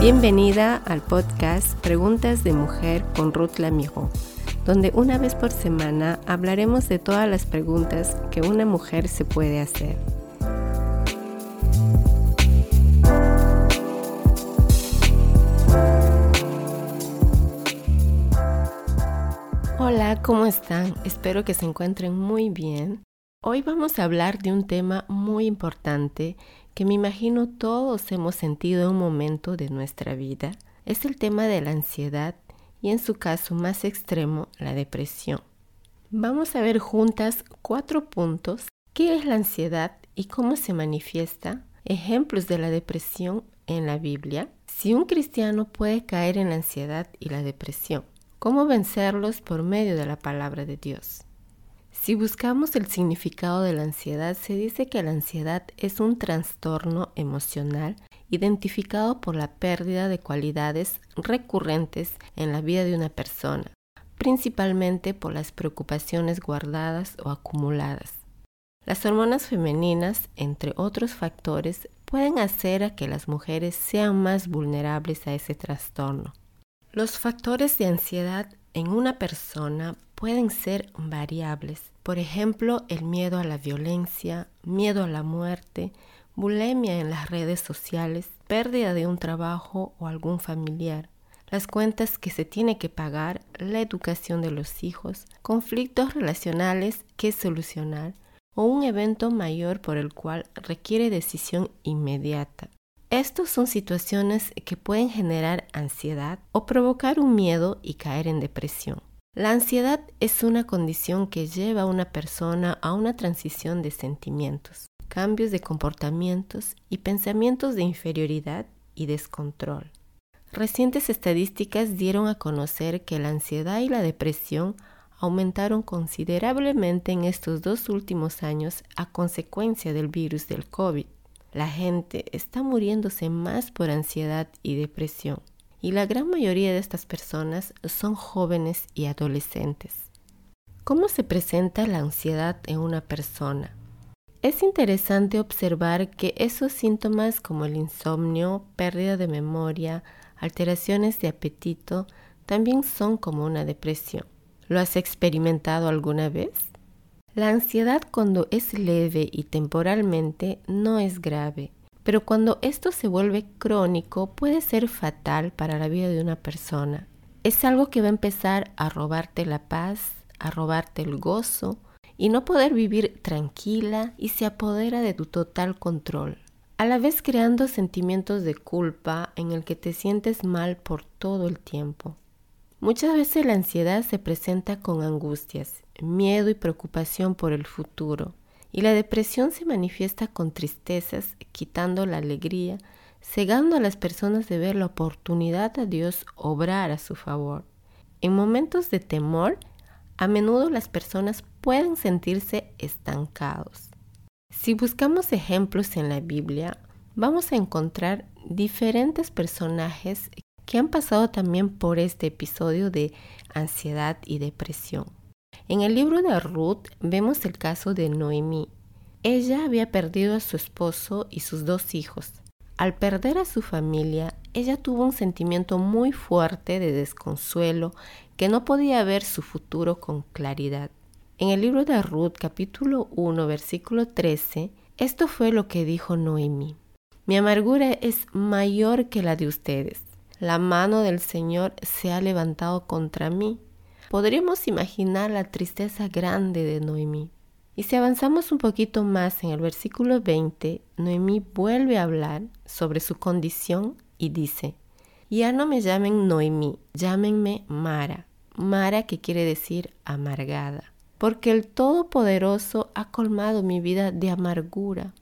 Bienvenida al podcast Preguntas de Mujer con Ruth Lamijo, donde una vez por semana hablaremos de todas las preguntas que una mujer se puede hacer. Hola, ¿cómo están? Espero que se encuentren muy bien. Hoy vamos a hablar de un tema muy importante que me imagino todos hemos sentido en un momento de nuestra vida. Es el tema de la ansiedad y en su caso más extremo, la depresión. Vamos a ver juntas cuatro puntos. ¿Qué es la ansiedad y cómo se manifiesta? Ejemplos de la depresión en la Biblia. Si un cristiano puede caer en la ansiedad y la depresión, ¿cómo vencerlos por medio de la palabra de Dios? Si buscamos el significado de la ansiedad, se dice que la ansiedad es un trastorno emocional identificado por la pérdida de cualidades recurrentes en la vida de una persona, principalmente por las preocupaciones guardadas o acumuladas. Las hormonas femeninas, entre otros factores, pueden hacer que las mujeres sean más vulnerables a ese trastorno. Los factores de ansiedad en una persona pueden ser variables. Por ejemplo, el miedo a la violencia, miedo a la muerte, bulimia en las redes sociales, pérdida de un trabajo o algún familiar, las cuentas que se tiene que pagar, la educación de los hijos, conflictos relacionales que solucionar o un evento mayor por el cual requiere decisión inmediata. Estos son situaciones que pueden generar ansiedad o provocar un miedo y caer en depresión. La ansiedad es una condición que lleva a una persona a una transición de sentimientos, cambios de comportamientos y pensamientos de inferioridad y descontrol. Recientes estadísticas dieron a conocer que la ansiedad y la depresión aumentaron considerablemente en estos dos últimos años a consecuencia del virus del COVID. La gente está muriéndose más por ansiedad y depresión y la gran mayoría de estas personas son jóvenes y adolescentes. ¿Cómo se presenta la ansiedad en una persona? Es interesante observar que esos síntomas como el insomnio, pérdida de memoria, alteraciones de apetito, también son como una depresión. ¿Lo has experimentado alguna vez? La ansiedad cuando es leve y temporalmente no es grave pero cuando esto se vuelve crónico puede ser fatal para la vida de una persona. Es algo que va a empezar a robarte la paz, a robarte el gozo y no poder vivir tranquila y se apodera de tu total control. A la vez creando sentimientos de culpa en el que te sientes mal por todo el tiempo. Muchas veces la ansiedad se presenta con angustias, miedo y preocupación por el futuro y la depresión se manifiesta con tristezas, quitando la alegría, cegando a las personas de ver la oportunidad a Dios obrar a su favor. En momentos de temor, a menudo las personas pueden sentirse estancados. Si buscamos ejemplos en la Biblia, vamos a encontrar diferentes personajes que han pasado también por este episodio de ansiedad y depresión. En el libro de Ruth vemos el caso de Noemí. Ella había perdido a su esposo y sus dos hijos. Al perder a su familia, ella tuvo un sentimiento muy fuerte de desconsuelo que no podía ver su futuro con claridad. En el libro de Ruth capítulo 1 versículo 13, esto fue lo que dijo Noemí. Mi amargura es mayor que la de ustedes. La mano del Señor se ha levantado contra mí podríamos imaginar la tristeza grande de Noemí. Y si avanzamos un poquito más en el versículo 20, Noemí vuelve a hablar sobre su condición y dice, ya no me llamen Noemí, llámenme Mara. Mara que quiere decir amargada, porque el Todopoderoso ha colmado mi vida de amargura.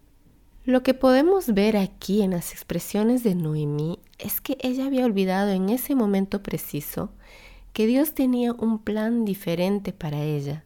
Lo que podemos ver aquí en las expresiones de Noemí es que ella había olvidado en ese momento preciso que Dios tenía un plan diferente para ella.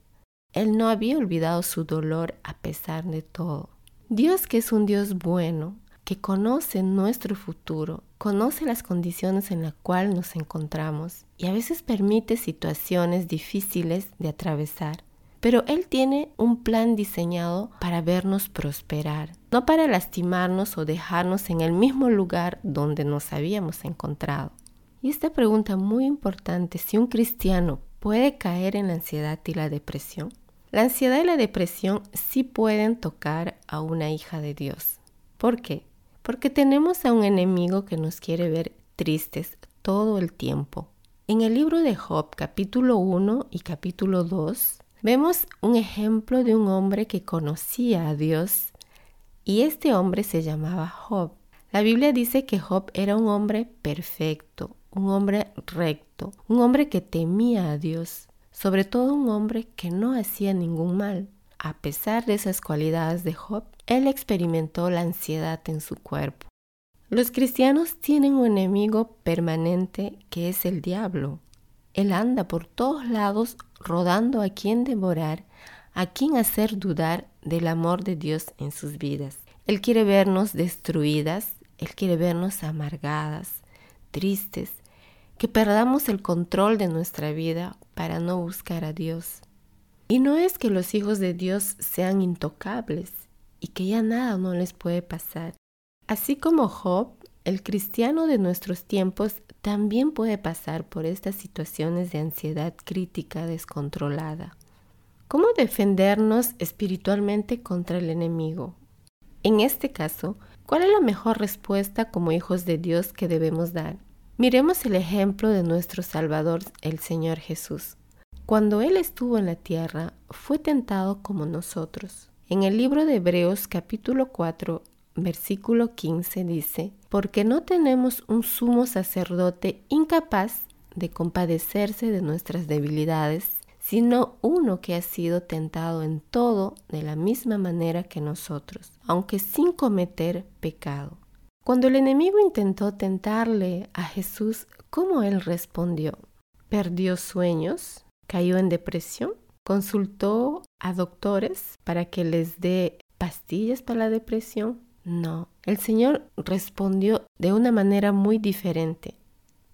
Él no había olvidado su dolor a pesar de todo. Dios que es un Dios bueno, que conoce nuestro futuro, conoce las condiciones en las cuales nos encontramos y a veces permite situaciones difíciles de atravesar, pero Él tiene un plan diseñado para vernos prosperar, no para lastimarnos o dejarnos en el mismo lugar donde nos habíamos encontrado. Y esta pregunta muy importante, si un cristiano puede caer en la ansiedad y la depresión. La ansiedad y la depresión sí pueden tocar a una hija de Dios. ¿Por qué? Porque tenemos a un enemigo que nos quiere ver tristes todo el tiempo. En el libro de Job, capítulo 1 y capítulo 2, vemos un ejemplo de un hombre que conocía a Dios y este hombre se llamaba Job. La Biblia dice que Job era un hombre perfecto, un hombre recto, un hombre que temía a Dios, sobre todo un hombre que no hacía ningún mal. A pesar de esas cualidades de Job, él experimentó la ansiedad en su cuerpo. Los cristianos tienen un enemigo permanente que es el diablo. Él anda por todos lados rodando a quien devorar, a quien hacer dudar del amor de Dios en sus vidas. Él quiere vernos destruidas, él quiere vernos amargadas, tristes, que perdamos el control de nuestra vida para no buscar a Dios. Y no es que los hijos de Dios sean intocables y que ya nada no les puede pasar. Así como Job, el cristiano de nuestros tiempos también puede pasar por estas situaciones de ansiedad crítica descontrolada. ¿Cómo defendernos espiritualmente contra el enemigo? En este caso, ¿cuál es la mejor respuesta como hijos de Dios que debemos dar? Miremos el ejemplo de nuestro Salvador, el Señor Jesús. Cuando Él estuvo en la tierra, fue tentado como nosotros. En el libro de Hebreos capítulo 4, versículo 15 dice, porque no tenemos un sumo sacerdote incapaz de compadecerse de nuestras debilidades, sino uno que ha sido tentado en todo de la misma manera que nosotros, aunque sin cometer pecado. Cuando el enemigo intentó tentarle a Jesús, ¿cómo él respondió? ¿Perdió sueños? ¿Cayó en depresión? ¿Consultó a doctores para que les dé pastillas para la depresión? No, el Señor respondió de una manera muy diferente.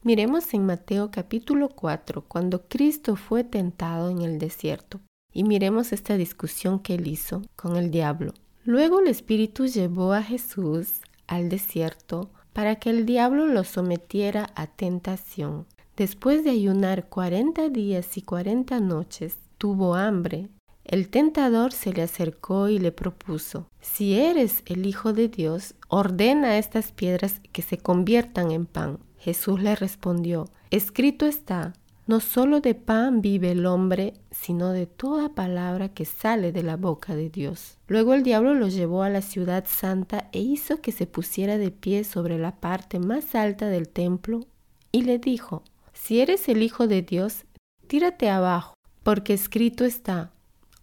Miremos en Mateo capítulo 4, cuando Cristo fue tentado en el desierto, y miremos esta discusión que él hizo con el diablo. Luego el Espíritu llevó a Jesús al desierto para que el diablo lo sometiera a tentación. Después de ayunar cuarenta días y cuarenta noches, tuvo hambre. El tentador se le acercó y le propuso, Si eres el Hijo de Dios, ordena a estas piedras que se conviertan en pan. Jesús le respondió, Escrito está, no solo de pan vive el hombre, sino de toda palabra que sale de la boca de Dios. Luego el diablo lo llevó a la ciudad santa e hizo que se pusiera de pie sobre la parte más alta del templo y le dijo, Si eres el Hijo de Dios, tírate abajo, porque escrito está,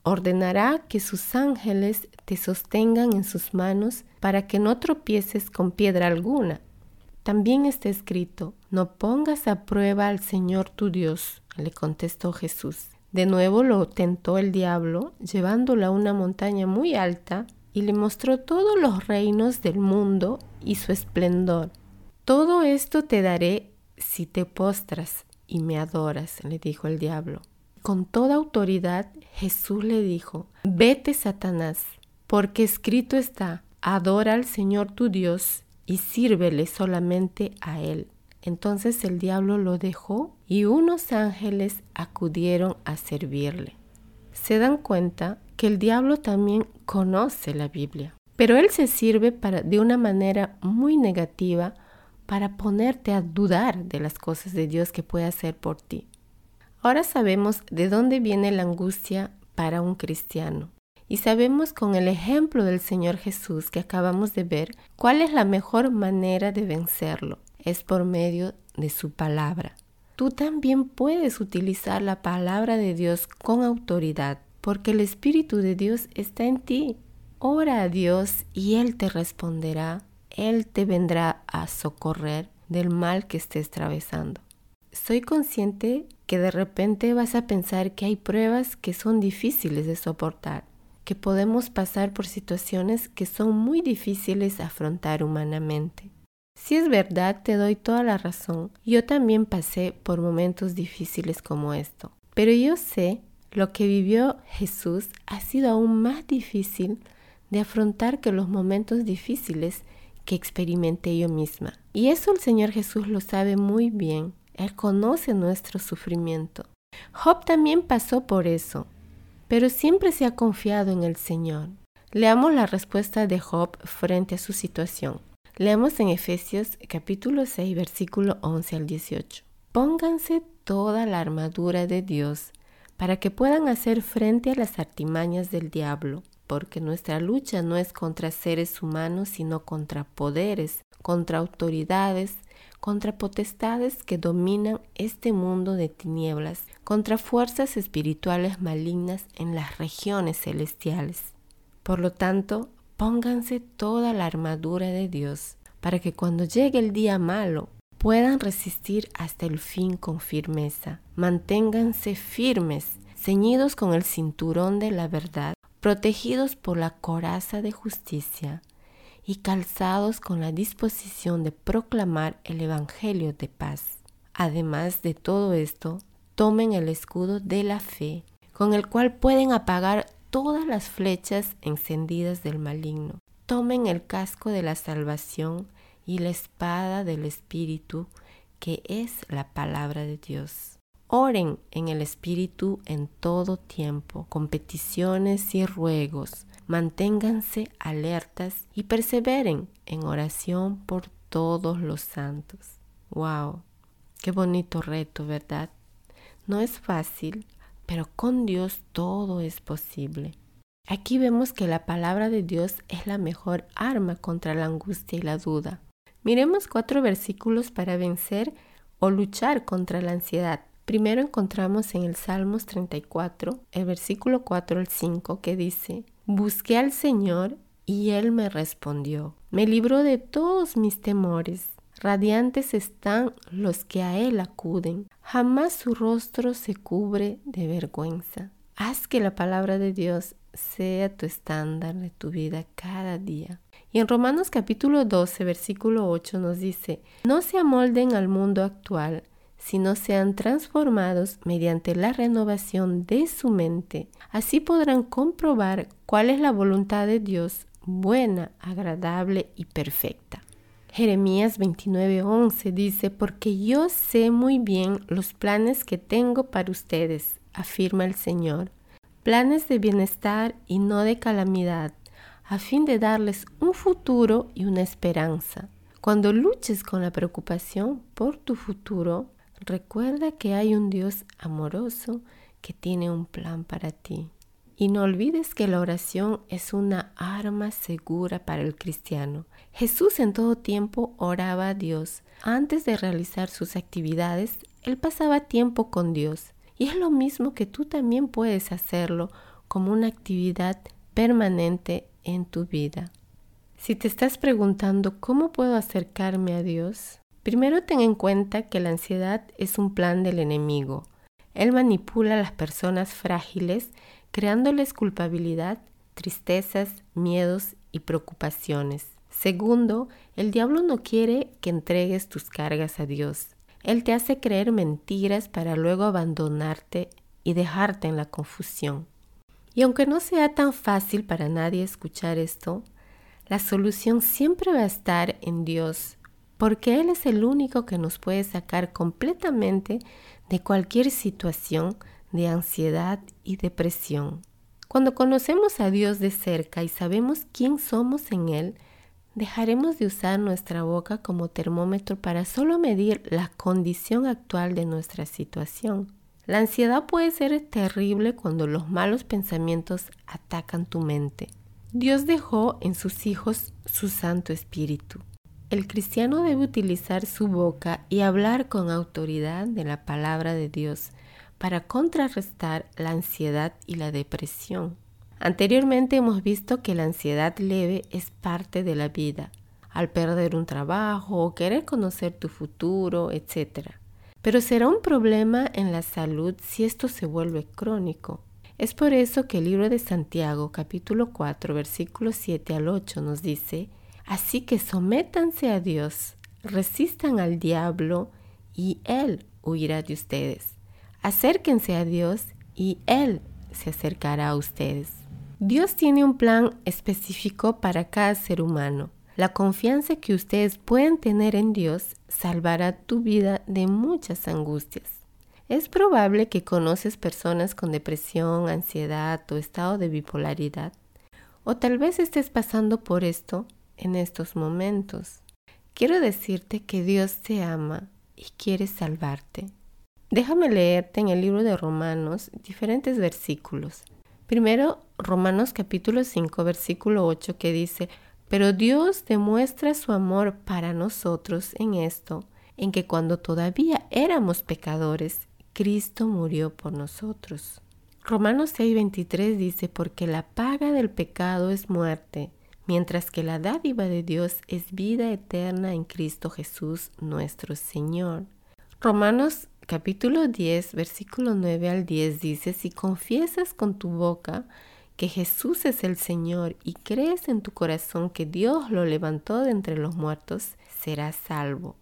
ordenará que sus ángeles te sostengan en sus manos para que no tropieces con piedra alguna. También está escrito, no pongas a prueba al Señor tu Dios, le contestó Jesús. De nuevo lo tentó el diablo, llevándolo a una montaña muy alta, y le mostró todos los reinos del mundo y su esplendor. Todo esto te daré si te postras y me adoras, le dijo el diablo. Con toda autoridad Jesús le dijo, vete Satanás, porque escrito está, adora al Señor tu Dios y sírvele solamente a él. Entonces el diablo lo dejó y unos ángeles acudieron a servirle. Se dan cuenta que el diablo también conoce la Biblia, pero él se sirve para, de una manera muy negativa para ponerte a dudar de las cosas de Dios que puede hacer por ti. Ahora sabemos de dónde viene la angustia para un cristiano. Y sabemos con el ejemplo del Señor Jesús que acabamos de ver cuál es la mejor manera de vencerlo. Es por medio de su palabra. Tú también puedes utilizar la palabra de Dios con autoridad, porque el Espíritu de Dios está en ti. Ora a Dios y Él te responderá. Él te vendrá a socorrer del mal que estés atravesando. Soy consciente que de repente vas a pensar que hay pruebas que son difíciles de soportar que podemos pasar por situaciones que son muy difíciles afrontar humanamente. Si es verdad, te doy toda la razón. Yo también pasé por momentos difíciles como esto. Pero yo sé Lo que vivió Jesús ha sido aún más difícil de afrontar que los momentos difíciles que experimenté yo misma. Y eso el Señor Jesús lo sabe muy bien. Él conoce nuestro sufrimiento. Job también pasó por eso, pero siempre se ha confiado en el Señor. Leamos la respuesta de Job frente a su situación. Leamos en Efesios capítulo 6 versículo 11 al 18. Pónganse toda la armadura de Dios para que puedan hacer frente a las artimañas del diablo, porque nuestra lucha no es contra seres humanos, sino contra poderes, contra autoridades, contra potestades que dominan este mundo de tinieblas, contra fuerzas espirituales malignas en las regiones celestiales. Por lo tanto, pónganse toda la armadura de Dios, para que cuando llegue el día malo puedan resistir hasta el fin con firmeza. Manténganse firmes, ceñidos con el cinturón de la verdad, protegidos por la coraza de justicia y calzados con la disposición de proclamar el Evangelio de paz. Además de todo esto, tomen el escudo de la fe, con el cual pueden apagar todas las flechas encendidas del maligno. Tomen el casco de la salvación y la espada del Espíritu, que es la palabra de Dios. Oren en el Espíritu en todo tiempo, con peticiones y ruegos. Manténganse alertas y perseveren en oración por todos los santos. ¡Wow! Qué bonito reto, ¿verdad? No es fácil, pero con Dios todo es posible. Aquí vemos que la palabra de Dios es la mejor arma contra la angustia y la duda. Miremos cuatro versículos para vencer o luchar contra la ansiedad. Primero encontramos en el Salmos 34, el versículo 4 al 5, que dice, Busqué al Señor y Él me respondió, me libró de todos mis temores. Radiantes están los que a Él acuden. Jamás su rostro se cubre de vergüenza. Haz que la palabra de Dios sea tu estándar de tu vida cada día. Y en Romanos capítulo 12, versículo 8 nos dice, no se amolden al mundo actual, sino sean transformados mediante la renovación de su mente. Así podrán comprobar cuál es la voluntad de Dios, buena, agradable y perfecta. Jeremías 29:11 dice, porque yo sé muy bien los planes que tengo para ustedes, afirma el Señor, planes de bienestar y no de calamidad, a fin de darles un futuro y una esperanza. Cuando luches con la preocupación por tu futuro, recuerda que hay un Dios amoroso que tiene un plan para ti. Y no olvides que la oración es una arma segura para el cristiano. Jesús en todo tiempo oraba a Dios. Antes de realizar sus actividades, él pasaba tiempo con Dios. Y es lo mismo que tú también puedes hacerlo como una actividad permanente en tu vida. Si te estás preguntando cómo puedo acercarme a Dios, primero ten en cuenta que la ansiedad es un plan del enemigo. Él manipula a las personas frágiles creándoles culpabilidad, tristezas, miedos y preocupaciones. Segundo, el diablo no quiere que entregues tus cargas a Dios. Él te hace creer mentiras para luego abandonarte y dejarte en la confusión. Y aunque no sea tan fácil para nadie escuchar esto, la solución siempre va a estar en Dios, porque Él es el único que nos puede sacar completamente de cualquier situación de ansiedad y depresión. Cuando conocemos a Dios de cerca y sabemos quién somos en Él, dejaremos de usar nuestra boca como termómetro para solo medir la condición actual de nuestra situación. La ansiedad puede ser terrible cuando los malos pensamientos atacan tu mente. Dios dejó en sus hijos su Santo Espíritu. El cristiano debe utilizar su boca y hablar con autoridad de la palabra de Dios para contrarrestar la ansiedad y la depresión. Anteriormente hemos visto que la ansiedad leve es parte de la vida, al perder un trabajo o querer conocer tu futuro, etc. Pero será un problema en la salud si esto se vuelve crónico. Es por eso que el libro de Santiago capítulo 4 versículos 7 al 8 nos dice, Así que sométanse a Dios, resistan al diablo y Él huirá de ustedes. Acérquense a Dios y Él se acercará a ustedes. Dios tiene un plan específico para cada ser humano. La confianza que ustedes pueden tener en Dios salvará tu vida de muchas angustias. Es probable que conoces personas con depresión, ansiedad o estado de bipolaridad. O tal vez estés pasando por esto en estos momentos. Quiero decirte que Dios te ama y quiere salvarte. Déjame leerte en el libro de Romanos diferentes versículos. Primero, Romanos capítulo 5, versículo 8, que dice, pero Dios demuestra su amor para nosotros en esto, en que cuando todavía éramos pecadores, Cristo murió por nosotros. Romanos 6:23 dice, porque la paga del pecado es muerte, mientras que la dádiva de Dios es vida eterna en Cristo Jesús nuestro Señor. Romanos capítulo 10, versículo 9 al 10 dice, si confiesas con tu boca que Jesús es el Señor y crees en tu corazón que Dios lo levantó de entre los muertos, serás salvo.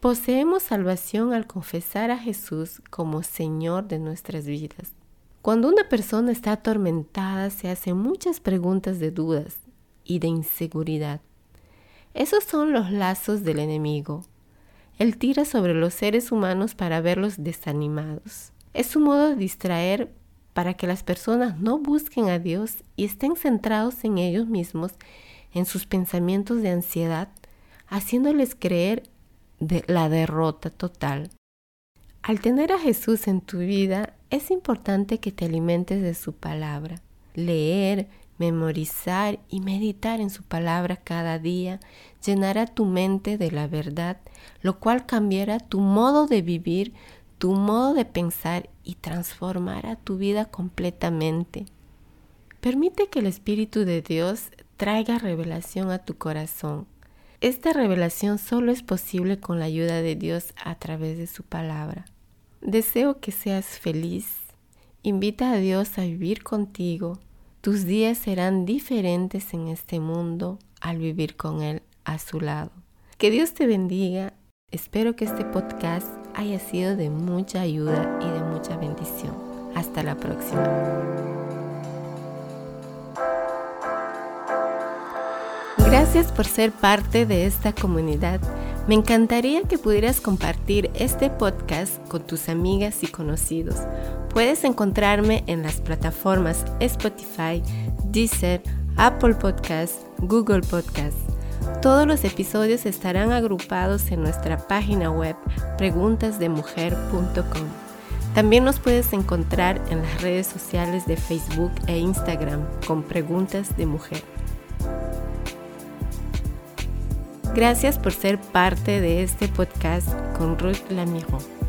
Poseemos salvación al confesar a Jesús como Señor de nuestras vidas. Cuando una persona está atormentada se hace muchas preguntas de dudas y de inseguridad. Esos son los lazos del enemigo. Él tira sobre los seres humanos para verlos desanimados. Es su modo de distraer para que las personas no busquen a Dios y estén centrados en ellos mismos, en sus pensamientos de ansiedad, haciéndoles creer de la derrota total. Al tener a Jesús en tu vida, es importante que te alimentes de su palabra. Leer, memorizar y meditar en su palabra cada día llenará tu mente de la verdad, lo cual cambiará tu modo de vivir, tu modo de pensar y transformará tu vida completamente. Permite que el Espíritu de Dios traiga revelación a tu corazón esta revelación solo es posible con la ayuda de Dios a través de su palabra. Deseo que seas feliz. Invita a Dios a vivir contigo. Tus días serán diferentes en este mundo al vivir con Él a su lado. Que Dios te bendiga. Espero que este podcast haya sido de mucha ayuda y de mucha bendición. Hasta la próxima. Gracias por ser parte de esta comunidad. Me encantaría que pudieras compartir este podcast con tus amigas y conocidos. Puedes encontrarme en las plataformas Spotify, Deezer, Apple Podcasts, Google Podcasts. Todos los episodios estarán agrupados en nuestra página web preguntasdemujer.com. También nos puedes encontrar en las redes sociales de Facebook e Instagram con Preguntas de Mujer. Gracias por ser parte de este podcast con Ruth Lamiro.